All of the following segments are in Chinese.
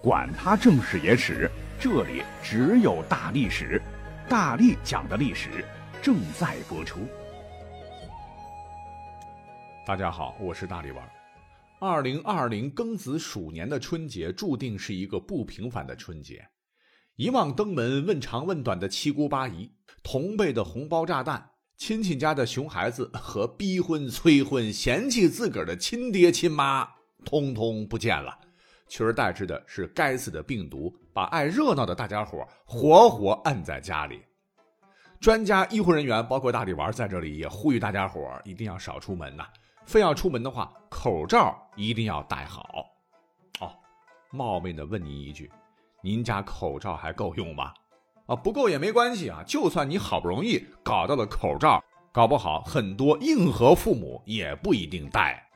管他正史野史，这里只有大历史，大力讲的历史正在播出。大家好，我是大力丸。二零二零庚子鼠年的春节注定是一个不平凡的春节。以往登门问长问短的七姑八姨，同辈的红包炸弹，亲戚家的熊孩子和逼婚催婚嫌弃自个儿的亲爹亲妈，通通不见了。取而代之的是该死的病毒，把爱热闹的大家伙活活摁在家里。专家、医护人员，包括大力丸，在这里也呼吁大家伙一定要少出门呐。非要出门的话，口罩一定要戴好。哦，冒昧的问您一句，您家口罩还够用吗？啊，不够也没关系啊，就算你好不容易搞到了口罩，搞不好很多硬核父母也不一定戴。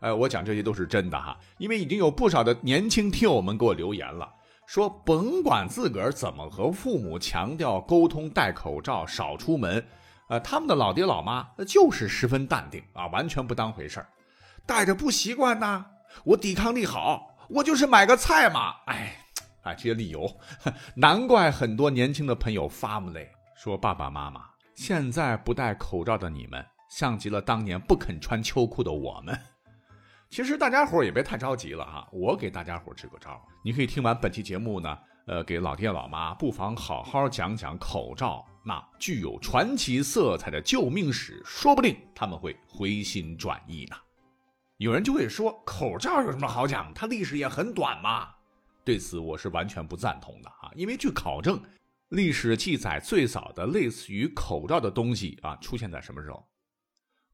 哎，我讲这些都是真的哈，因为已经有不少的年轻听友们给我留言了，说甭管自个儿怎么和父母强调沟通戴口罩、少出门，呃，他们的老爹老妈就是十分淡定啊，完全不当回事儿，戴着不习惯呐，我抵抗力好，我就是买个菜嘛，哎，哎，这些理由，难怪很多年轻的朋友发不累，说爸爸妈妈现在不戴口罩的你们，像极了当年不肯穿秋裤的我们。其实大家伙也别太着急了哈，我给大家伙支个招，你可以听完本期节目呢，呃，给老爹老妈不妨好好讲讲口罩那具有传奇色彩的救命史，说不定他们会回心转意呢。有人就会说，口罩有什么好讲？它历史也很短嘛。对此我是完全不赞同的啊，因为据考证，历史记载最早的类似于口罩的东西啊，出现在什么时候？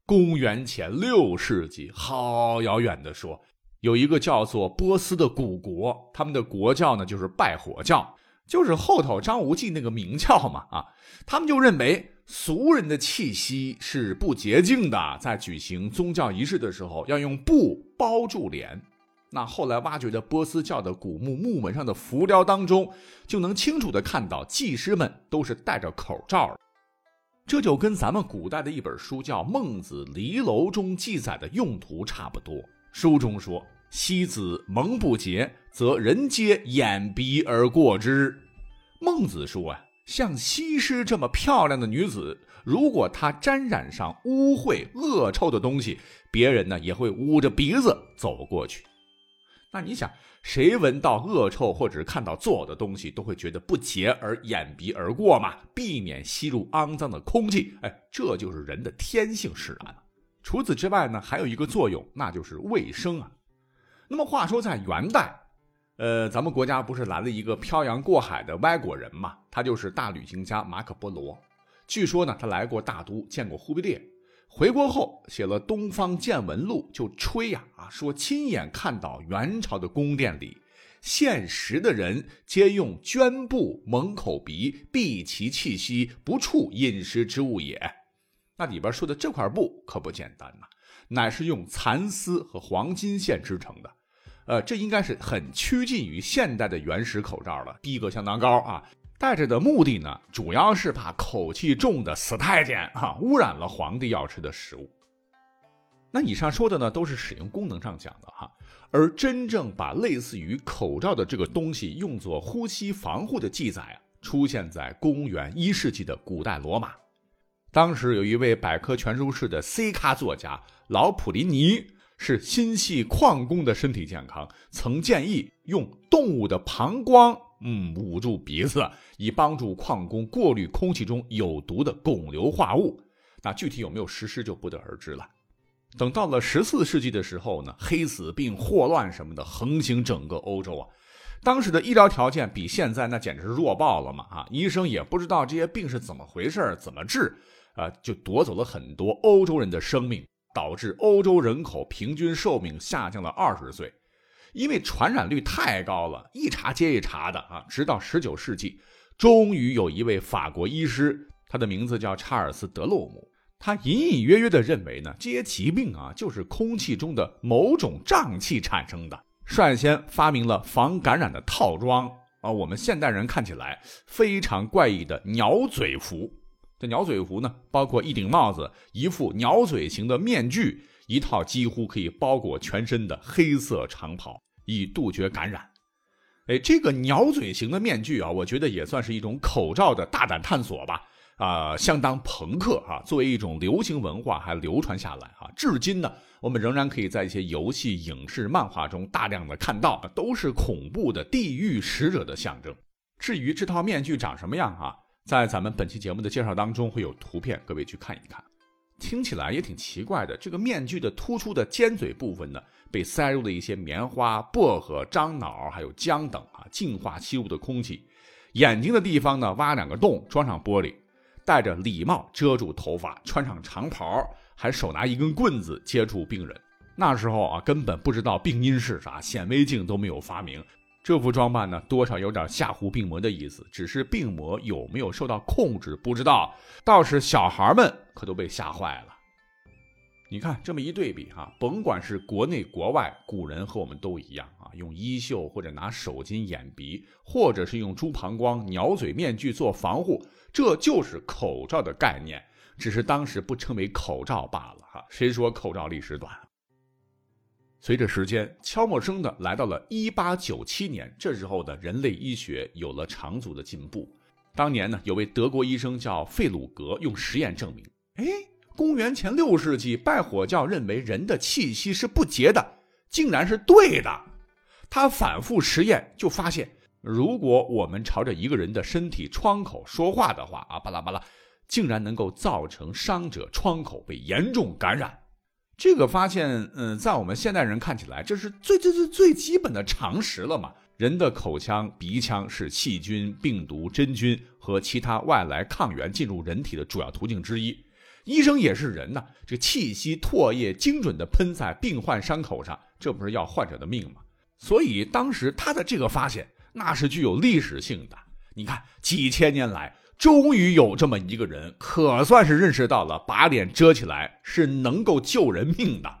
公元前六世纪，好遥远的说，有一个叫做波斯的古国，他们的国教呢就是拜火教，就是后头张无忌那个明教嘛啊，他们就认为俗人的气息是不洁净的，在举行宗教仪式的时候要用布包住脸。那后来挖掘的波斯教的古墓木门上的浮雕当中，就能清楚的看到技师们都是戴着口罩。这就跟咱们古代的一本书叫《孟子离楼》中记载的用途差不多。书中说：“西子蒙不洁，则人皆掩鼻而过之。”孟子说啊，像西施这么漂亮的女子，如果她沾染上污秽恶臭的东西，别人呢也会捂着鼻子走过去。那你想？谁闻到恶臭或者是看到作呕的东西，都会觉得不洁而掩鼻而过嘛，避免吸入肮脏的空气。哎，这就是人的天性使然。除此之外呢，还有一个作用，那就是卫生啊。那么话说在元代，呃，咱们国家不是来了一个漂洋过海的外国人嘛？他就是大旅行家马可波罗。据说呢，他来过大都，见过忽必烈。回国后写了《东方见闻录》，就吹呀啊，说亲眼看到元朝的宫殿里，现实的人皆用绢布蒙口鼻，避其气息，不触饮食之物也。那里边说的这块布可不简单呐，乃是用蚕丝和黄金线织成的。呃，这应该是很趋近于现代的原始口罩了，逼格相当高啊。戴着的目的呢，主要是怕口气重的死太监哈污染了皇帝要吃的食物。那以上说的呢，都是使用功能上讲的哈，而真正把类似于口罩的这个东西用作呼吸防护的记载啊，出现在公元一世纪的古代罗马。当时有一位百科全书式的 C 咖作家老普林尼，是心系矿工的身体健康，曾建议用动物的膀胱。嗯，捂住鼻子，以帮助矿工过滤空气中有毒的汞硫化物。那具体有没有实施就不得而知了。等到了十四世纪的时候呢，黑死病、霍乱什么的横行整个欧洲啊。当时的医疗条件比现在那简直是弱爆了嘛！啊，医生也不知道这些病是怎么回事怎么治，啊，就夺走了很多欧洲人的生命，导致欧洲人口平均寿命下降了二十岁。因为传染率太高了，一茬接一茬的啊，直到十九世纪，终于有一位法国医师，他的名字叫查尔斯·德洛姆，他隐隐约约的认为呢，这些疾病啊，就是空气中的某种瘴气产生的，率先发明了防感染的套装啊，我们现代人看起来非常怪异的鸟嘴服。这鸟嘴服呢，包括一顶帽子，一副鸟嘴形的面具，一套几乎可以包裹全身的黑色长袍。以杜绝感染，哎，这个鸟嘴型的面具啊，我觉得也算是一种口罩的大胆探索吧。啊，相当朋克啊！作为一种流行文化，还流传下来啊。至今呢，我们仍然可以在一些游戏、影视、漫画中大量的看到，都是恐怖的地狱使者的象征。至于这套面具长什么样啊，在咱们本期节目的介绍当中会有图片，各位去看一看。听起来也挺奇怪的，这个面具的突出的尖嘴部分呢，被塞入了一些棉花、薄荷、樟脑还有姜等啊，净化吸入的空气。眼睛的地方呢，挖两个洞，装上玻璃。戴着礼帽遮住头发，穿上长袍，还手拿一根棍子接触病人。那时候啊，根本不知道病因是啥，显微镜都没有发明。这副装扮呢，多少有点吓唬病魔的意思。只是病魔有没有受到控制，不知道。倒是小孩们可都被吓坏了。你看这么一对比哈，甭管是国内国外，古人和我们都一样啊，用衣袖或者拿手巾掩鼻，或者是用猪膀胱、鸟嘴面具做防护，这就是口罩的概念，只是当时不称为口罩罢了哈。谁说口罩历史短？随着时间悄没声的来到了一八九七年，这时候的人类医学有了长足的进步。当年呢，有位德国医生叫费鲁格，用实验证明，哎。公元前六世纪，拜火教认为人的气息是不洁的，竟然是对的。他反复实验，就发现，如果我们朝着一个人的身体窗口说话的话，啊，巴拉巴拉，竟然能够造成伤者窗口被严重感染。这个发现，嗯，在我们现代人看起来，这是最最最最基本的常识了嘛？人的口腔、鼻腔是细菌、病毒、真菌和其他外来抗原进入人体的主要途径之一。医生也是人呐，这气息、唾液精准的喷在病患伤口上，这不是要患者的命吗？所以当时他的这个发现，那是具有历史性的。你看，几千年来，终于有这么一个人，可算是认识到了把脸遮起来是能够救人命的。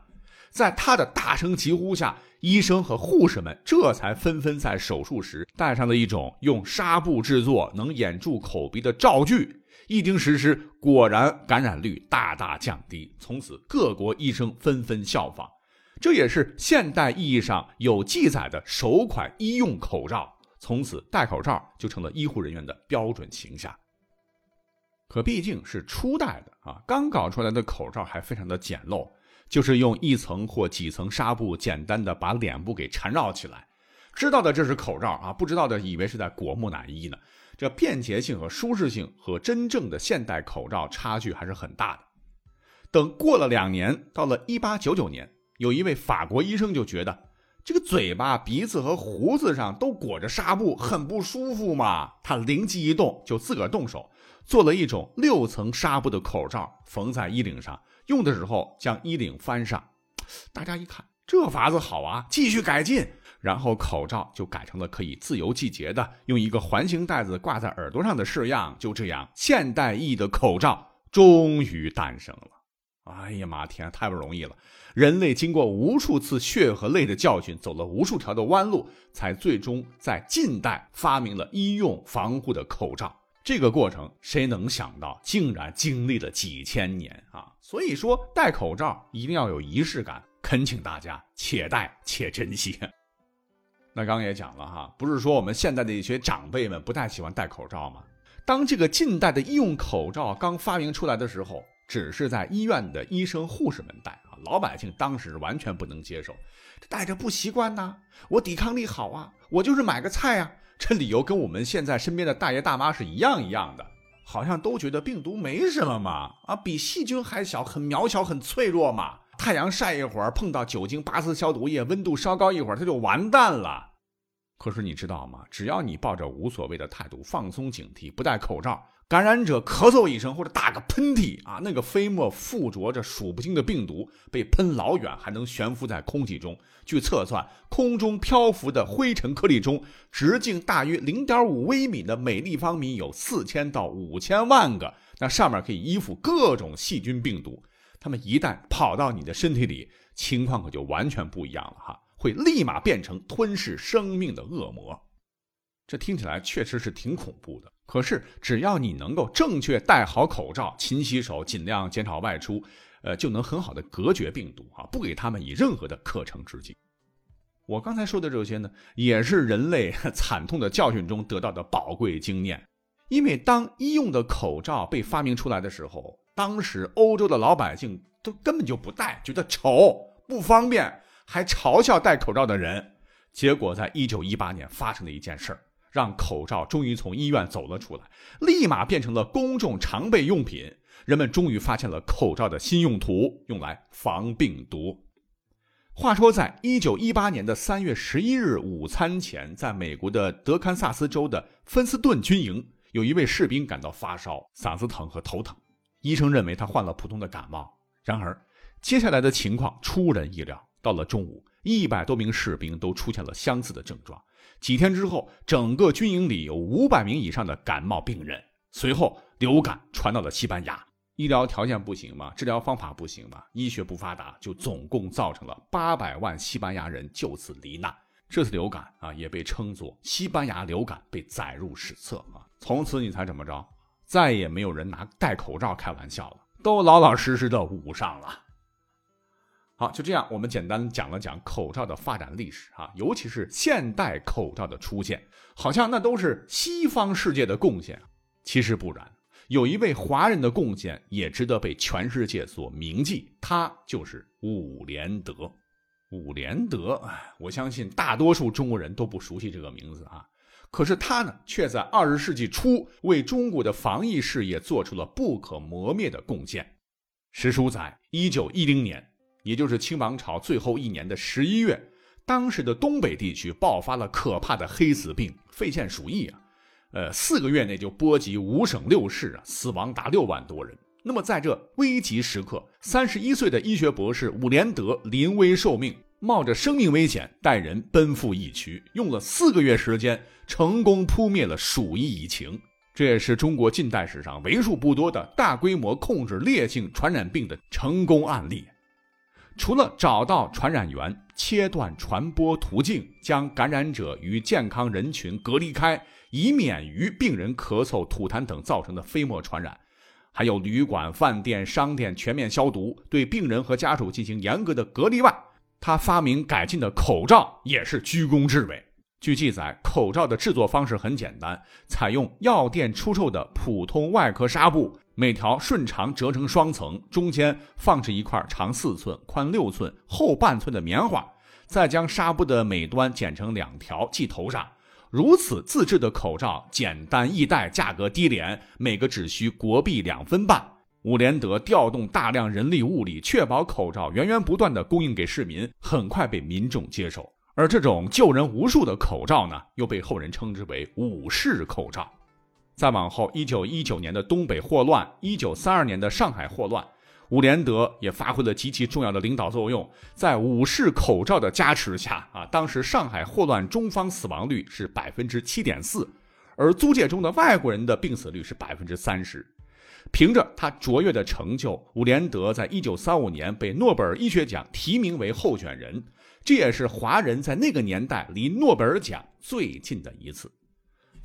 在他的大声疾呼下，医生和护士们这才纷纷在手术时戴上了一种用纱布制作、能掩住口鼻的罩具。一经实施，果然感染率大大降低。从此，各国医生纷纷效仿，这也是现代意义上有记载的首款医用口罩。从此，戴口罩就成了医护人员的标准形象。可毕竟是初代的啊，刚搞出来的口罩还非常的简陋，就是用一层或几层纱布简单的把脸部给缠绕起来。知道的这是口罩啊，不知道的以为是在裹木乃伊呢。这便捷性和舒适性和真正的现代口罩差距还是很大的。等过了两年，到了一八九九年，有一位法国医生就觉得这个嘴巴、鼻子和胡子上都裹着纱布，很不舒服嘛。他灵机一动，就自个儿动手做了一种六层纱布的口罩，缝在衣领上。用的时候将衣领翻上，大家一看，这法子好啊，继续改进。然后口罩就改成了可以自由季节的，用一个环形带子挂在耳朵上的式样。就这样，现代意义的口罩终于诞生了。哎呀妈天，太不容易了！人类经过无数次血和泪的教训，走了无数条的弯路，才最终在近代发明了医用防护的口罩。这个过程，谁能想到，竟然经历了几千年啊！所以说，戴口罩一定要有仪式感，恳请大家且戴且珍惜。那刚刚也讲了哈，不是说我们现在的一些长辈们不太喜欢戴口罩吗？当这个近代的医用口罩刚发明出来的时候，只是在医院的医生护士们戴啊，老百姓当时完全不能接受，戴着不习惯呐。我抵抗力好啊，我就是买个菜啊，这理由跟我们现在身边的大爷大妈是一样一样的，好像都觉得病毒没什么嘛，啊，比细菌还小，很渺小，很脆弱嘛。太阳晒一会儿，碰到酒精、八四消毒液，温度稍高一会儿，它就完蛋了。可是你知道吗？只要你抱着无所谓的态度，放松警惕，不戴口罩，感染者咳嗽一声或者打个喷嚏啊，那个飞沫附着着数不清的病毒，被喷老远还能悬浮在空气中。据测算，空中漂浮的灰尘颗粒中，直径大约零点五微米的每立方米有四千到五千万个，那上面可以依附各种细菌病毒。他们一旦跑到你的身体里，情况可就完全不一样了哈，会立马变成吞噬生命的恶魔。这听起来确实是挺恐怖的。可是只要你能够正确戴好口罩、勤洗手、尽量减少外出，呃，就能很好的隔绝病毒啊，不给他们以任何的可乘之机。我刚才说的这些呢，也是人类 惨痛的教训中得到的宝贵经验。因为当医用的口罩被发明出来的时候，当时欧洲的老百姓都根本就不戴，觉得丑不方便，还嘲笑戴口罩的人。结果在一九一八年发生了一件事儿，让口罩终于从医院走了出来，立马变成了公众常备用品。人们终于发现了口罩的新用途，用来防病毒。话说，在一九一八年的三月十一日午餐前，在美国的德堪萨斯州的芬斯顿军营。有一位士兵感到发烧、嗓子疼和头疼，医生认为他患了普通的感冒。然而，接下来的情况出人意料。到了中午，一百多名士兵都出现了相似的症状。几天之后，整个军营里有五百名以上的感冒病人。随后，流感传到了西班牙，医疗条件不行嘛，治疗方法不行嘛，医学不发达，就总共造成了八百万西班牙人就此罹难。这次流感啊，也被称作西班牙流感，被载入史册啊。从此你猜怎么着？再也没有人拿戴口罩开玩笑了，都老老实实的捂上了。好，就这样，我们简单讲了讲口罩的发展历史啊，尤其是现代口罩的出现，好像那都是西方世界的贡献，其实不然，有一位华人的贡献也值得被全世界所铭记，他就是伍连德。伍连德，我相信大多数中国人都不熟悉这个名字啊。可是他呢，却在二十世纪初为中国的防疫事业做出了不可磨灭的贡献。史书载，一九一零年，也就是清王朝最后一年的十一月，当时的东北地区爆发了可怕的黑死病，肺腺鼠疫啊，呃，四个月内就波及五省六市啊，死亡达六万多人。那么在这危急时刻，三十一岁的医学博士伍连德临危受命。冒着生命危险带人奔赴疫区，用了四个月时间，成功扑灭了鼠疫疫情。这也是中国近代史上为数不多的大规模控制烈性传染病的成功案例。除了找到传染源、切断传播途径、将感染者与健康人群隔离开，以免于病人咳嗽、吐痰等造成的飞沫传染，还有旅馆、饭店、商店全面消毒，对病人和家属进行严格的隔离外。他发明改进的口罩也是居功至伟。据记载，口罩的制作方式很简单，采用药店出售的普通外科纱布，每条顺长折成双层，中间放置一块长四寸、宽六寸、厚半寸的棉花，再将纱布的每端剪成两条系头上。如此自制的口罩简单易戴，价格低廉，每个只需国币两分半。伍连德调动大量人力物力，确保口罩源源不断的供应给市民，很快被民众接受。而这种救人无数的口罩呢，又被后人称之为“武士口罩”。再往后，一九一九年的东北霍乱，一九三二年的上海霍乱，伍连德也发挥了极其重要的领导作用。在武士口罩的加持下，啊，当时上海霍乱中方死亡率是百分之七点四，而租界中的外国人的病死率是百分之三十。凭着他卓越的成就，伍连德在一九三五年被诺贝尔医学奖提名为候选人，这也是华人在那个年代离诺贝尔奖最近的一次。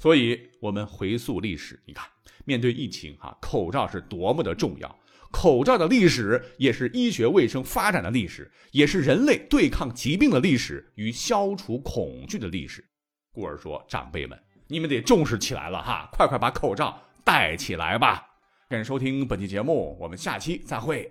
所以，我们回溯历史，你看，面对疫情，哈，口罩是多么的重要。口罩的历史也是医学卫生发展的历史，也是人类对抗疾病的历史与消除恐惧的历史。故而说，长辈们，你们得重视起来了哈，快快把口罩戴起来吧。感谢收听本期节目，我们下期再会。